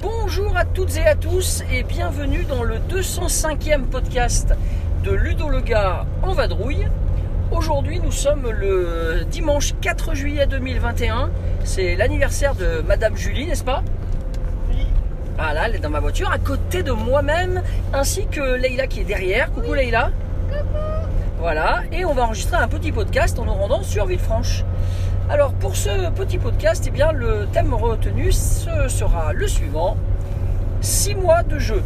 Bonjour à toutes et à tous et bienvenue dans le 205e podcast de Ludo le gars en vadrouille. Aujourd'hui nous sommes le dimanche 4 juillet 2021. C'est l'anniversaire de Madame Julie, n'est-ce pas? Voilà, elle est dans ma voiture, à côté de moi-même, ainsi que Leïla qui est derrière. Coucou Leïla. Voilà, et on va enregistrer un petit podcast en nous rendant sur Villefranche. Alors pour ce petit podcast, eh bien, le thème retenu ce sera le suivant 6 mois de jeu.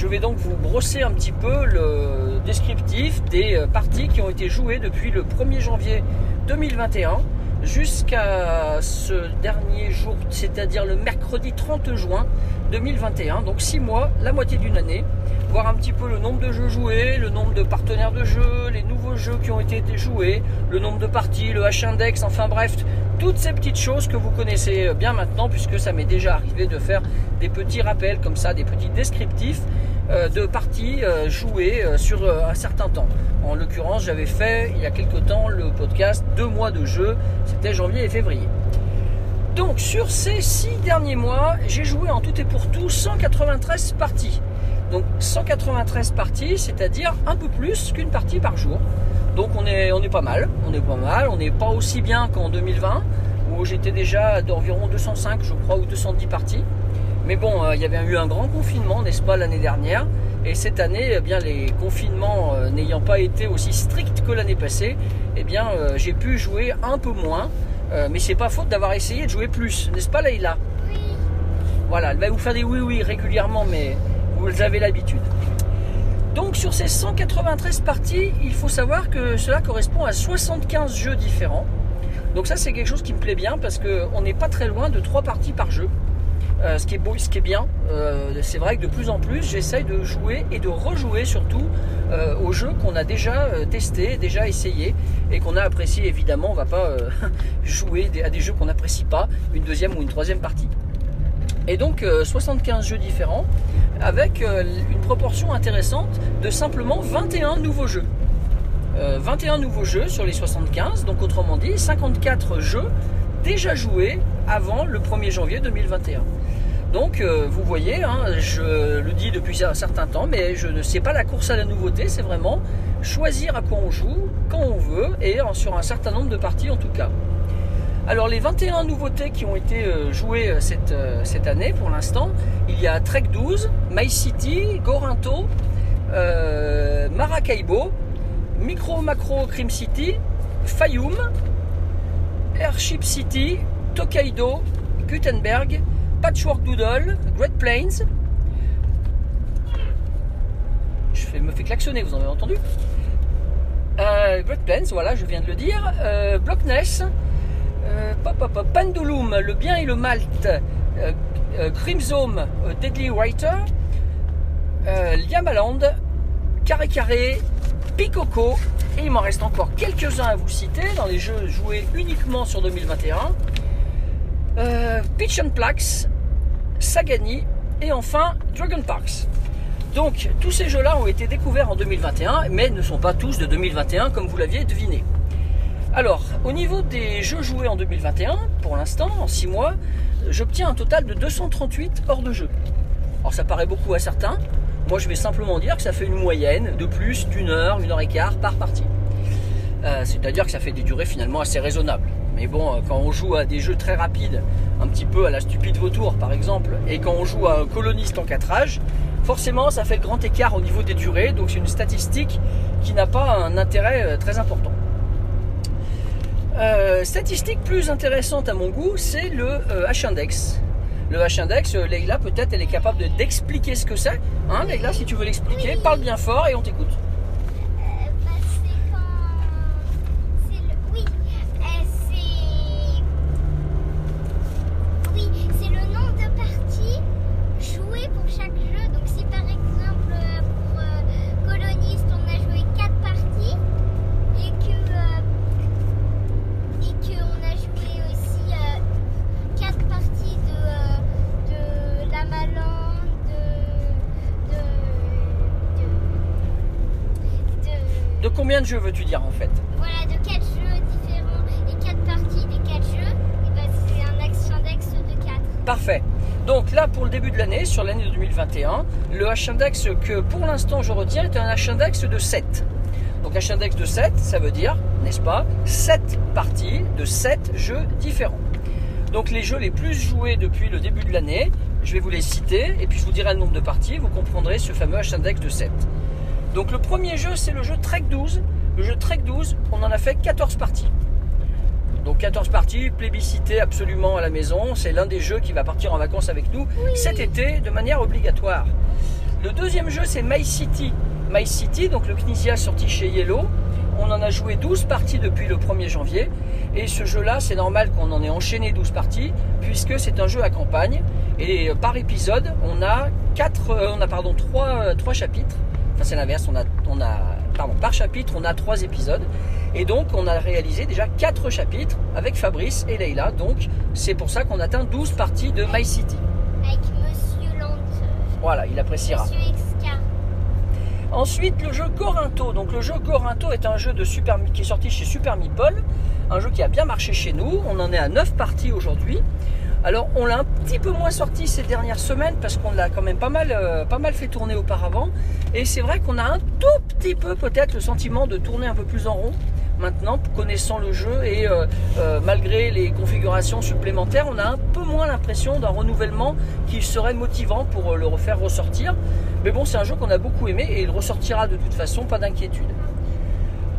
Je vais donc vous brosser un petit peu le descriptif des euh, parties qui ont été jouées depuis le 1er janvier 2021 jusqu'à ce dernier jour, c'est-à-dire le mercredi 30 juin 2021. Donc 6 mois, la moitié d'une année. Voir un petit peu le nombre de jeux joués, le nombre de partenaires de jeux, les nouveaux jeux qui ont été joués, le nombre de parties, le H-index, enfin bref, toutes ces petites choses que vous connaissez bien maintenant puisque ça m'est déjà arrivé de faire des petits rappels comme ça, des petits descriptifs euh, de parties euh, jouées euh, sur un certain temps. En l'occurrence, j'avais fait il y a quelque temps le podcast deux mois de jeu, c'était janvier et février. Donc sur ces six derniers mois, j'ai joué en tout et pour tout 193 parties. Donc 193 parties, c'est-à-dire un peu plus qu'une partie par jour. Donc on est, on est pas mal, on est pas mal, on n'est pas aussi bien qu'en 2020 où j'étais déjà d'environ 205 je crois ou 210 parties. Mais bon, euh, il y avait eu un grand confinement, n'est-ce pas, l'année dernière. Et cette année, eh bien, les confinements euh, n'ayant pas été aussi stricts que l'année passée, eh bien, euh, j'ai pu jouer un peu moins. mais c'est pas faute d'avoir essayé de jouer plus, n'est-ce pas, Leïla? Oui. Voilà, elle va vous faire des oui-oui régulièrement, mais vous avez l'habitude. Donc sur ces 193 parties, il faut savoir que cela correspond à 75 jeux différents. Donc ça c'est quelque chose qui me plaît bien parce qu'on n'est pas très loin de 3 parties par jeu. Euh, ce, qui est beau, ce qui est bien, euh, c'est vrai que de plus en plus j'essaye de jouer et de rejouer surtout euh, aux jeux qu'on a déjà testés, déjà essayés et qu'on a apprécié évidemment. On va pas jouer à des jeux qu'on n'apprécie pas une deuxième ou une troisième partie. Et donc 75 jeux différents avec une proportion intéressante de simplement 21 nouveaux jeux. 21 nouveaux jeux sur les 75, donc autrement dit 54 jeux déjà joués avant le 1er janvier 2021. Donc vous voyez, hein, je le dis depuis un certain temps, mais je ne sais pas la course à la nouveauté, c'est vraiment choisir à quoi on joue, quand on veut, et sur un certain nombre de parties en tout cas. Alors les 21 nouveautés qui ont été jouées cette, cette année pour l'instant, il y a Trek 12, My City, Gorinto, euh, Maracaibo, Micro Macro Cream City, Fayoum, Airship City, Tokaido, Gutenberg, Patchwork Doodle, Great Plains. Je me fais klaxonner, vous en avez entendu euh, Great Plains, voilà, je viens de le dire. Euh, Blockness, euh, Pendulum, le bien et le Malte, euh, euh, Crimson, euh, Deadly Writer, euh, Liamaland, Carré Carré, Picoco, et il m'en reste encore quelques-uns à vous citer dans les jeux joués uniquement sur 2021. Euh, Pitch and Plax, Sagani et enfin Dragon Parks. Donc tous ces jeux-là ont été découverts en 2021, mais ne sont pas tous de 2021 comme vous l'aviez deviné. Alors, au niveau des jeux joués en 2021, pour l'instant, en 6 mois, j'obtiens un total de 238 hors de jeu. Alors ça paraît beaucoup à certains, moi je vais simplement dire que ça fait une moyenne de plus d'une heure, une heure et quart par partie. Euh, C'est-à-dire que ça fait des durées finalement assez raisonnables. Mais bon, quand on joue à des jeux très rapides, un petit peu à la stupide vautour par exemple, et quand on joue à un coloniste en 4 âges, forcément ça fait le grand écart au niveau des durées, donc c'est une statistique qui n'a pas un intérêt très important. Euh, statistique plus intéressante à mon goût, c'est le euh, H-index. Le H-index, euh, peut-être elle est capable d'expliquer ce que c'est. Hein, Leïla, si tu veux l'expliquer, parle bien fort et on t'écoute. Euh, bah, c'est quand. C'est le. Oui. euh, c'est. Oui, c'est le nombre de parties jouées pour chaque jeu. Donc, si par exemple euh, pour euh, Coloniste on a joué 4 parties et que. euh, combien de jeux veux-tu dire en fait Voilà, de 4 jeux différents et 4 parties des 4 jeux. Et bah, c'est un axe index de 4. Parfait. Donc là, pour le début de l'année, sur l'année 2021, le H-index que pour l'instant je retiens est un H-index de 7. Donc H-index de 7, ça veut dire, n'est-ce pas, 7 parties de 7 jeux différents. Donc les jeux les plus joués depuis le début de l'année, je vais vous les citer et puis je vous dirai le nombre de parties, vous comprendrez ce fameux H-index de 7. Donc le premier jeu, c'est le jeu Trek 12. Le jeu Trek 12, on en a fait 14 parties. Donc 14 parties, plébiscité absolument à la maison. C'est l'un des jeux qui va partir en vacances avec nous cet été de manière obligatoire. Le deuxième jeu, c'est My City. My City, donc le Knizia sorti chez Yellow. On en a joué 12 parties depuis le 1er janvier. Et ce jeu-là, c'est normal qu'on en ait enchaîné 12 parties, puisque c'est un jeu à campagne. Et euh, par épisode, on a, quatre, euh, on a pardon, 3, chapitres. Enfin, c'est l'inverse, on a, on a, pardon, par chapitre, on a 3 épisodes. Et donc, on a réalisé déjà 4 chapitres avec Fabrice et Leïla. Donc, c'est pour ça qu'on atteint 12 parties de My City. Avec Monsieur. Voilà, il appréciera. Monsieur. Ensuite, le jeu Corinto. Donc, le jeu Corinto est un jeu de Super, qui est sorti chez Super Meeple. Un jeu qui a bien marché chez nous. On en est à 9 parties aujourd'hui. Alors, on l'a un petit peu moins sorti ces dernières semaines parce qu'on l'a quand même pas mal, euh, pas mal fait tourner auparavant. Et c'est vrai qu'on a un tout petit peu peut-être le sentiment de tourner un peu plus en rond maintenant, connaissant le jeu et euh, euh, malgré les configurations supplémentaires, on a un peu moins l'impression d'un renouvellement qui serait motivant pour le refaire ressortir. Mais bon, c'est un jeu qu'on a beaucoup aimé et il ressortira de toute façon, pas d'inquiétude.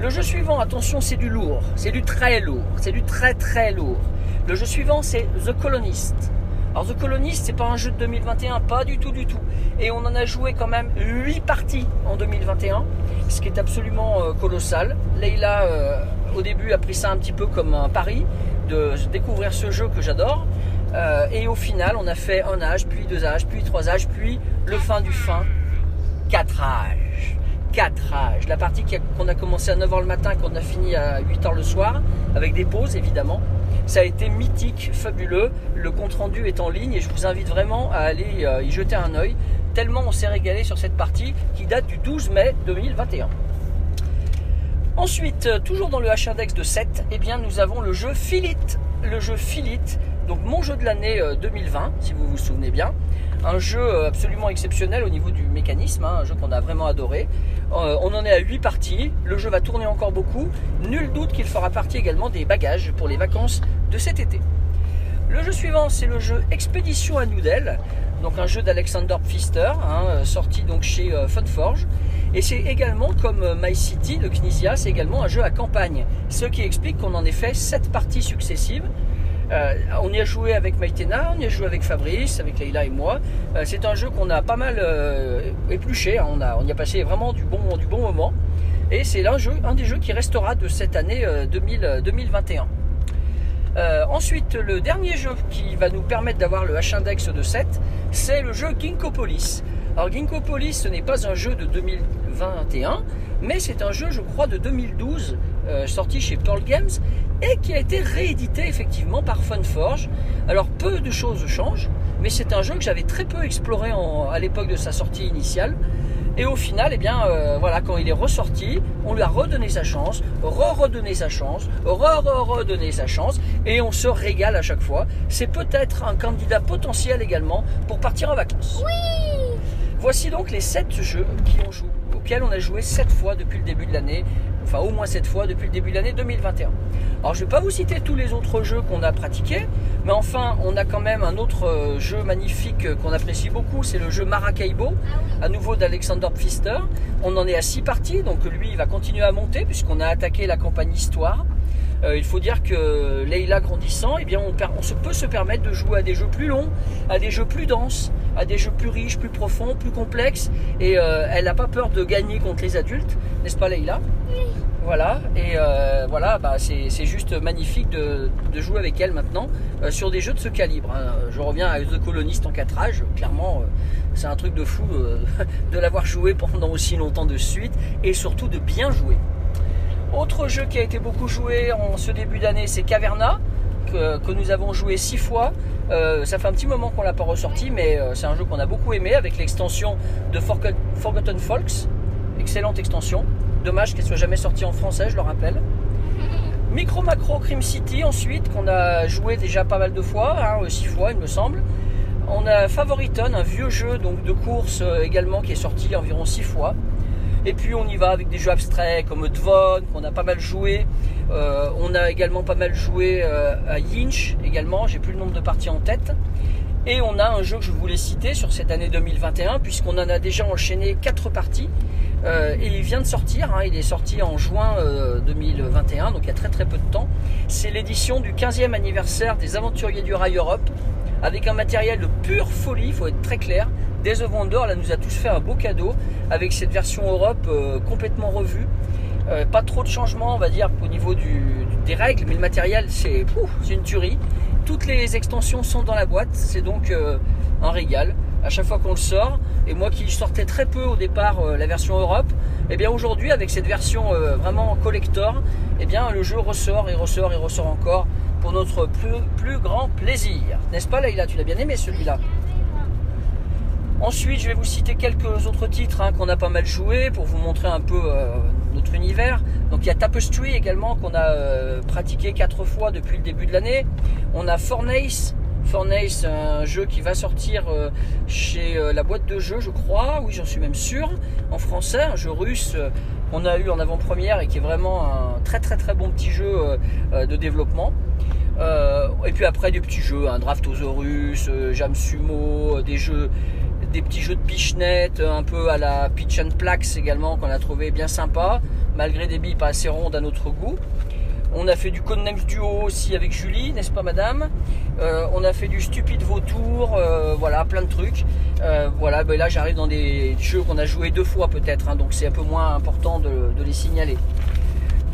Le jeu suivant, attention, c'est du lourd, c'est du très lourd, c'est du très très lourd. Le jeu suivant, c'est The Colonist. Alors The Colonist, c'est pas un jeu de 2021, pas du tout, du tout. Et on en a joué quand même 8 parties en 2021, ce qui est absolument euh, colossal. Leïla, euh, au début, a pris ça un petit peu comme un pari de découvrir ce jeu que j'adore. Euh, et au final, on a fait un âge, puis deux âges, puis trois âges, puis le fin du fin, quatre âges. 4 âges. La partie qu'on a commencé à 9h le matin, qu'on a fini à 8h le soir, avec des pauses évidemment. Ça a été mythique, fabuleux. Le compte rendu est en ligne et je vous invite vraiment à aller euh, y jeter un œil. Tellement on s'est régalé sur cette partie qui date du 12 mai 2021. Ensuite, euh, toujours dans le H-index de 7, eh bien, nous avons le jeu Philit. Le jeu Philit, donc mon jeu de l'année euh, 2020, si vous vous souvenez bien. Un jeu euh, absolument exceptionnel au niveau du mécanisme, hein, un jeu qu'on a vraiment adoré. Euh, on en est à 8 parties, le jeu va tourner encore beaucoup. Nul doute qu'il fera partie également des bagages pour les vacances de cet été. Le jeu suivant, c'est le jeu Expédition à Noodle, donc un jeu d'Alexander Pfister, hein, euh, sorti donc chez Funforge. Et c'est également comme My City, le Knizia, c'est également un jeu à campagne, ce qui explique qu'on en ait fait 7 parties successives. Euh, on y a joué avec Maïtena, on y a joué avec Fabrice, avec Leïla et moi. Euh, c'est un jeu qu'on a pas mal euh, épluché, hein. on, a, y a passé vraiment du bon, du bon moment. Et c'est un, des jeux qui restera de cette année euh, 2000, euh, 2021. Euh, ensuite, le dernier jeu qui va nous permettre d'avoir le H-index de 7, c'est le jeu Ginkgopolis. Alors Ginkgopolis, ce n'est pas un jeu de 2021, mais c'est un jeu, je crois, de 2012, euh, sorti chez Pearl Games, et qui a été réédité effectivement par Funforge. Alors peu de choses changent, mais c'est un jeu que j'avais très peu exploré en- à l'époque de sa sortie initiale. Et au final, eh bien, euh, voilà, quand il est ressorti, on lui a redonné sa chance, re-redonné sa chance, re-re-redonné sa chance, et on se régale à chaque fois. C'est peut-être un candidat potentiel également pour partir en vacances. Voici donc les 7 jeux qui ont joué, auxquels on a joué 7 fois depuis le début de l'année, enfin au moins 7 fois depuis le début de l'année 2021. Alors je ne vais pas vous citer tous les autres jeux qu'on a pratiqués, mais enfin on a quand même un autre euh, jeu magnifique euh, qu'on apprécie beaucoup, c'est le jeu Maracaibo, à nouveau d'Alexander Pfister. On en est à 6 parties, donc lui il va continuer à monter puisqu'on a attaqué la campagne Histoire. Euh, il faut dire que Leïla grandissant, eh bien on, se peut se permettre de jouer à des jeux plus longs, à des jeux plus denses, à des jeux plus riches, plus profonds, plus complexes. Et euh, elle n'a pas peur de gagner contre les adultes, n'est-ce pas Leïla Voilà, et euh, voilà, bah, c'est juste magnifique de, jouer avec elle maintenant euh, sur des jeux de ce calibre. hein. Je reviens à The Colonist en 4 âges, clairement, euh, c'est un truc de fou de l'avoir joué pendant aussi longtemps de suite et surtout de bien jouer. Autre jeu qui a été beaucoup joué en ce début d'année, c'est Caverna, que, nous avons joué six fois. Ça fait un petit moment qu'on l'a pas ressorti, mais c'est un jeu qu'on a beaucoup aimé avec l'extension de Forgot- Forgotten Folks. Excellente extension. Dommage qu'elle soit jamais sortie en français, je le rappelle. Micro Macro Crime City ensuite, qu'on a joué déjà pas mal de fois, hein, six fois il me semble. On a Favoriton, un vieux jeu donc de course euh, également qui est sorti environ six fois. Et puis on y va avec des jeux abstraits comme Dvon, qu'on a pas mal joué. Euh, on a également pas mal joué euh, à Yinch également, j'ai plus le nombre de parties en tête. Et on a un jeu que je voulais citer sur cette année 2021, puisqu'on en a déjà enchaîné 4 parties. Euh, et il vient de sortir, hein, il est sorti en juin 2021, donc il y a très très peu de temps. C'est l'édition du 15e anniversaire des Aventuriers du Rail Europe, avec un matériel de pure folie, il faut être très clair. Days of Wonder là, nous a tous fait un beau cadeau, avec cette version Europe complètement revue. Euh, pas trop de changements, on va dire, au niveau des règles, mais le matériel, c'est une tuerie. Toutes les extensions sont dans la boîte, c'est donc euh, un régal à chaque fois qu'on le sort. Et moi qui sortais très peu au départ euh, la version Europe, et eh bien aujourd'hui avec cette version vraiment collector, et eh bien le jeu ressort et ressort et ressort encore pour notre plus, grand plaisir. N'est-ce pas Leïla? Tu l'as bien aimé celui-là Ensuite, je vais vous citer quelques autres titres hein, qu'on a pas mal joué pour vous montrer un peu euh, notre univers. Donc il y a Tapestry également qu'on a euh, pratiqué quatre fois depuis le début de l'année. On a Fornace. Fornace, un jeu qui va sortir euh, chez la boîte de jeux, je crois. Oui, j'en suis même sûr. En français, un jeu russe qu'on a eu en avant-première et qui est vraiment un très très très bon petit jeu de développement. et puis après des petits jeux, un Draftosaurus, Jam Sumo, des jeux des petits jeux de pichenette un peu à la Pitch and également qu'on a trouvé bien sympa, malgré des billes pas assez rondes à notre goût. On a fait du Codenames Duo aussi avec Julie, n'est-ce pas madame euh, On a fait du Stupide Vautour, euh, voilà, plein de trucs. Euh, voilà, ben là j'arrive dans des jeux qu'on a joué deux fois peut-être, hein, donc c'est un peu moins important de les signaler.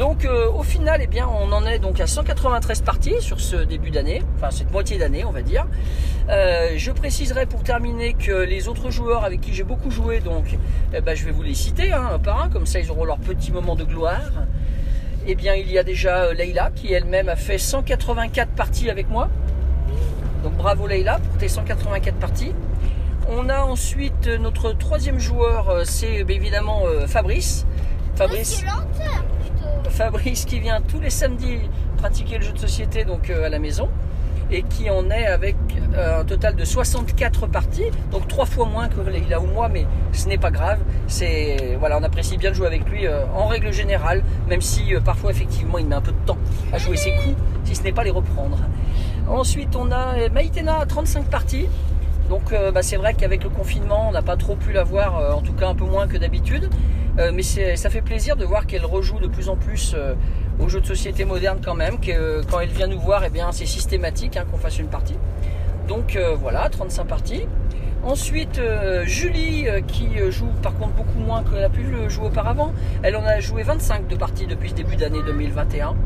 Donc euh, au final, eh bien, on en est donc à 193 parties sur ce début d'année, enfin cette moitié d'année on va dire. Euh, je préciserai pour terminer que les autres joueurs avec qui j'ai beaucoup joué, donc eh ben, je vais vous les citer hein, un par un, comme ça ils auront leur petit moment de gloire. Eh bien il y a déjà euh, Leïla qui elle-même a fait 184 parties avec moi. Donc bravo Leïla pour tes 184 parties. On a ensuite notre troisième joueur, c'est évidemment Fabrice. Fabrice. Fabrice qui vient tous les samedis pratiquer le jeu de société donc euh, à la maison et qui en est avec euh, un total de 64 parties, donc trois fois moins que Leila ou moi, mais ce n'est pas grave. C'est voilà, on apprécie bien de jouer avec lui euh, en règle générale, même si parfois effectivement il met un peu de temps à jouer ses coups, si ce n'est pas les reprendre. Ensuite, on a Maïtena à 35 parties. Donc bah, c'est vrai qu'avec le confinement, on n'a pas trop pu la voir, en tout cas un peu moins que d'habitude. Euh, mais ça fait plaisir de voir qu'elle rejoue de plus en plus euh, aux jeux de société modernes quand même, euh, quand elle vient nous voir, eh c'est systématique hein, qu'on fasse une partie. Donc voilà, 35 parties. Ensuite, Julie, qui joue par contre beaucoup moins qu'elle a pu le jouer auparavant, elle en a joué 25 de parties depuis ce début d'année 2021.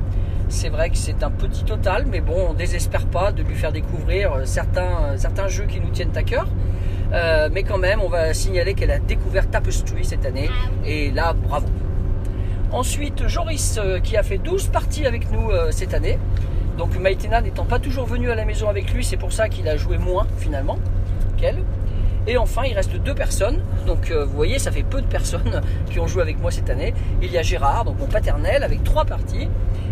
C'est vrai que c'est un petit total, mais bon, on désespère pas de lui faire découvrir certains, certains jeux qui nous tiennent à cœur. Euh, mais quand même, on va signaler qu'elle a découvert Tapestry cette année. Et là, bravo. Ensuite, Joris euh, qui a fait 12 parties avec nous euh, cette année. Donc Maïtena n'étant pas toujours venu à la maison avec lui, c'est pour ça qu'il a joué moins finalement qu'elle. Et enfin, il reste deux personnes. Donc, vous voyez, ça fait peu de personnes qui ont joué avec moi cette année. Il y a Gérard, donc mon paternel, avec trois parties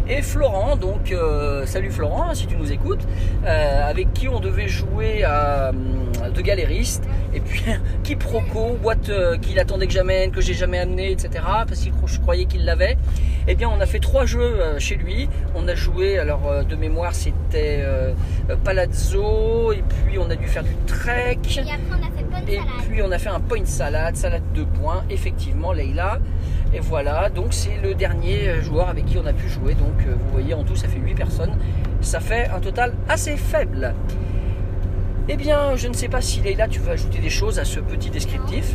et Florent, donc euh, salut Florent hein, si tu nous écoutes, euh, avec qui on devait jouer à, de galériste, et puis quiproquo, boîte euh, qu'il attendait que j'amène, que j'ai jamais amené, etc. Parce que je croyais qu'il l'avait. Eh bien on a fait trois jeux chez lui. On a joué, alors de mémoire c'était Palazzo, et puis on a dû faire du trek. Et puis on a fait un point salade, salade de points, effectivement Leïla. Et voilà, donc c'est le dernier euh, joueur avec qui on a pu jouer. Donc euh, vous voyez, en tout, ça fait 8 personnes. Ça fait un total assez faible. Eh bien, je ne sais pas si Leïla, tu veux ajouter des choses à ce petit descriptif.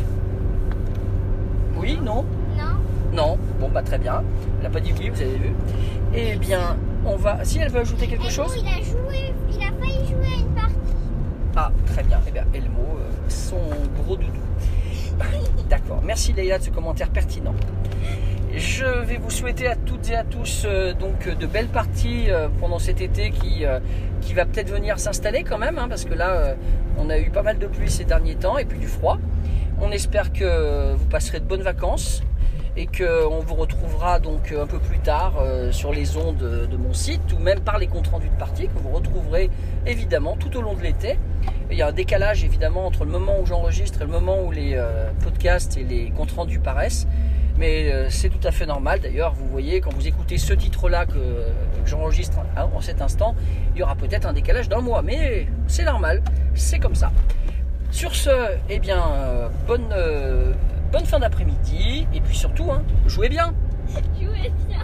Oui, non Non. Non, bon, bah très bien. Elle n'a pas dit oui, vous avez vu. Eh bien, on va. Si elle veut ajouter quelque chose. il a joué, il a failli jouer à une partie. Ah, très bien. Eh bien, Elmo, euh, son gros doudou. D'accord. Merci Leïla de ce commentaire pertinent. Je vais vous souhaiter à toutes et à tous euh, donc de belles parties euh, pendant cet été qui, euh, qui va peut-être venir s'installer quand même, hein, parce que là on a eu pas mal de pluie ces derniers temps et puis du froid. On espère que vous passerez de bonnes vacances et qu'on vous retrouvera donc un peu plus tard sur les ondes de, mon site ou même par les comptes rendus de partie que vous retrouverez évidemment tout au long de l'été. Il y a un décalage évidemment entre le moment où j'enregistre et le moment où les podcasts et les comptes rendus paraissent. Mais euh, c'est tout à fait normal. D'ailleurs, vous voyez, quand vous écoutez ce titre-là que, j'enregistre hein, en cet instant, il y aura peut-être un décalage d'un mois. Mais c'est normal, c'est comme ça. Sur ce, eh bien, euh, bonne, euh, bonne fin d'après-midi. Et puis surtout, hein, jouez bien Jouez bien.